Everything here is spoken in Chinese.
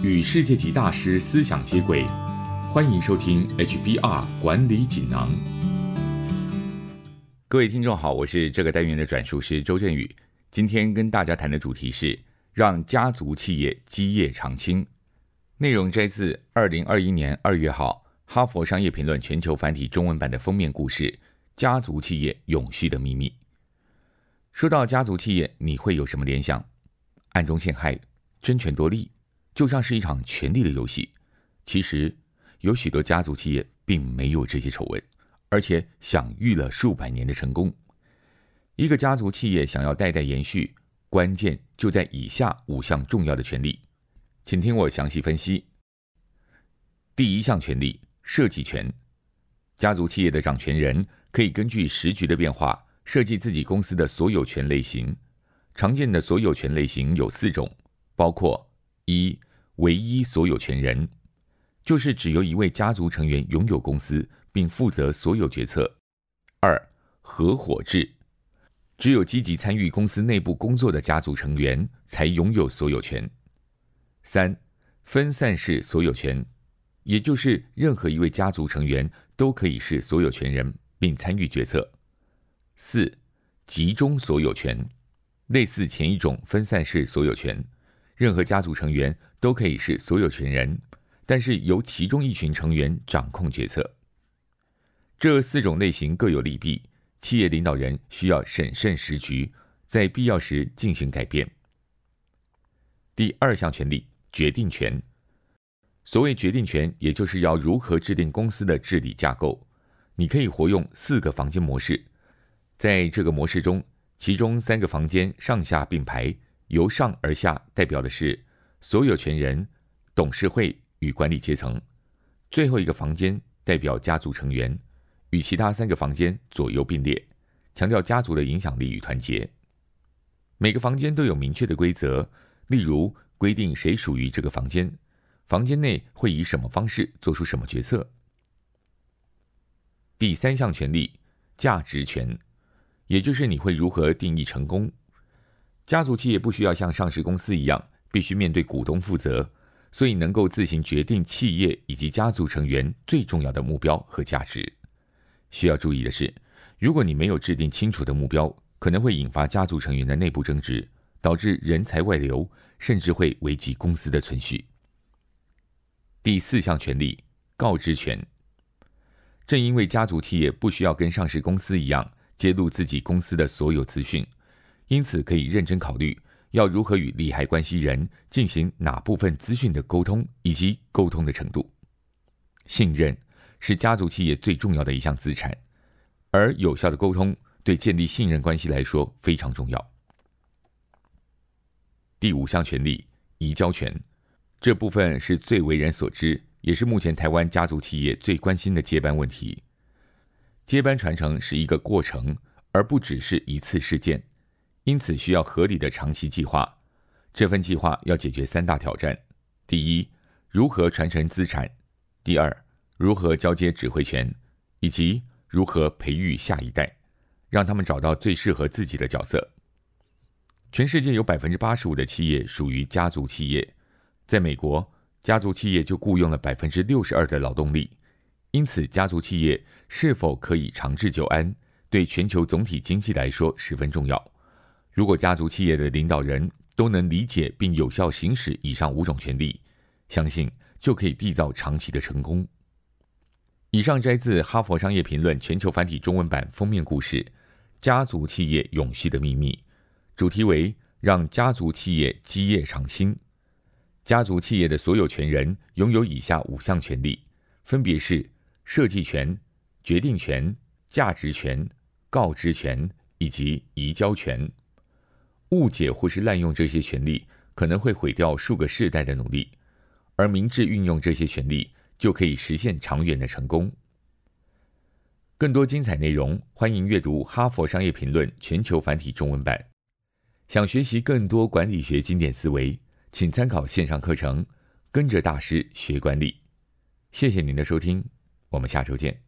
与世界级大师思想接轨，欢迎收听 HBR 管理锦囊。各位听众好，我是这个单元的转述师周振宇。今天跟大家谈的主题是让家族企业基业长青。内容摘自二零二一年二月号《哈佛商业评论》全球繁体中文版的封面故事：家族企业永续的秘密。说到家族企业，你会有什么联想？暗中陷害？争权夺利，就像是一场权力的游戏。其实，有许多家族企业并没有这些丑闻，而且享誉了数百年的成功。一个家族企业想要代代延续，关键就在以下五项重要的权利，请听我详细分析。第一项权利：设计权。家族企业的掌权人可以根据时局的变化，设计自己公司的所有权类型。常见的所有权类型有四种。包括一唯一所有权人，就是只由一位家族成员拥有公司并负责所有决策；二合伙制，只有积极参与公司内部工作的家族成员才拥有所有权；三分散式所有权，也就是任何一位家族成员都可以是所有权人并参与决策；四集中所有权，类似前一种分散式所有权。任何家族成员都可以是所有权人，但是由其中一群成员掌控决策。这四种类型各有利弊，企业领导人需要审慎时局，在必要时进行改变。第二项权利，决定权。所谓决定权，也就是要如何制定公司的治理架构。你可以活用四个房间模式，在这个模式中，其中三个房间上下并排。由上而下代表的是所有权人、董事会与管理阶层。最后一个房间代表家族成员，与其他三个房间左右并列，强调家族的影响力与团结。每个房间都有明确的规则，例如规定谁属于这个房间，房间内会以什么方式做出什么决策。第三项权利，价值权，也就是你会如何定义成功。家族企业不需要像上市公司一样必须面对股东负责，所以能够自行决定企业以及家族成员最重要的目标和价值。需要注意的是，如果你没有制定清楚的目标，可能会引发家族成员的内部争执，导致人才外流，甚至会危及公司的存续。第四项权利，告知权。正因为家族企业不需要跟上市公司一样揭露自己公司的所有资讯。因此，可以认真考虑要如何与利害关系人进行哪部分资讯的沟通，以及沟通的程度。信任是家族企业最重要的一项资产，而有效的沟通对建立信任关系来说非常重要。第五项权利移交权，这部分是最为人所知，也是目前台湾家族企业最关心的接班问题。接班传承是一个过程，而不只是一次事件。因此，需要合理的长期计划。这份计划要解决三大挑战：第一，如何传承资产；第二，如何交接指挥权；以及如何培育下一代，让他们找到最适合自己的角色。全世界有百分之八十五的企业属于家族企业，在美国，家族企业就雇佣了百分之六十二的劳动力。因此，家族企业是否可以长治久安，对全球总体经济来说十分重要。如果家族企业的领导人都能理解并有效行使以上五种权利，相信就可以缔造长期的成功。以上摘自《哈佛商业评论》全球繁体中文版封面故事：家族企业永续的秘密，主题为让家族企业基业长青。家族企业的所有权人拥有以下五项权利，分别是设计权、决定权、价值权、告知权以及移交权。误解或是滥用这些权利，可能会毁掉数个世代的努力；而明智运用这些权利，就可以实现长远的成功。更多精彩内容，欢迎阅读《哈佛商业评论》全球繁体中文版。想学习更多管理学经典思维，请参考线上课程《跟着大师学管理》。谢谢您的收听，我们下周见。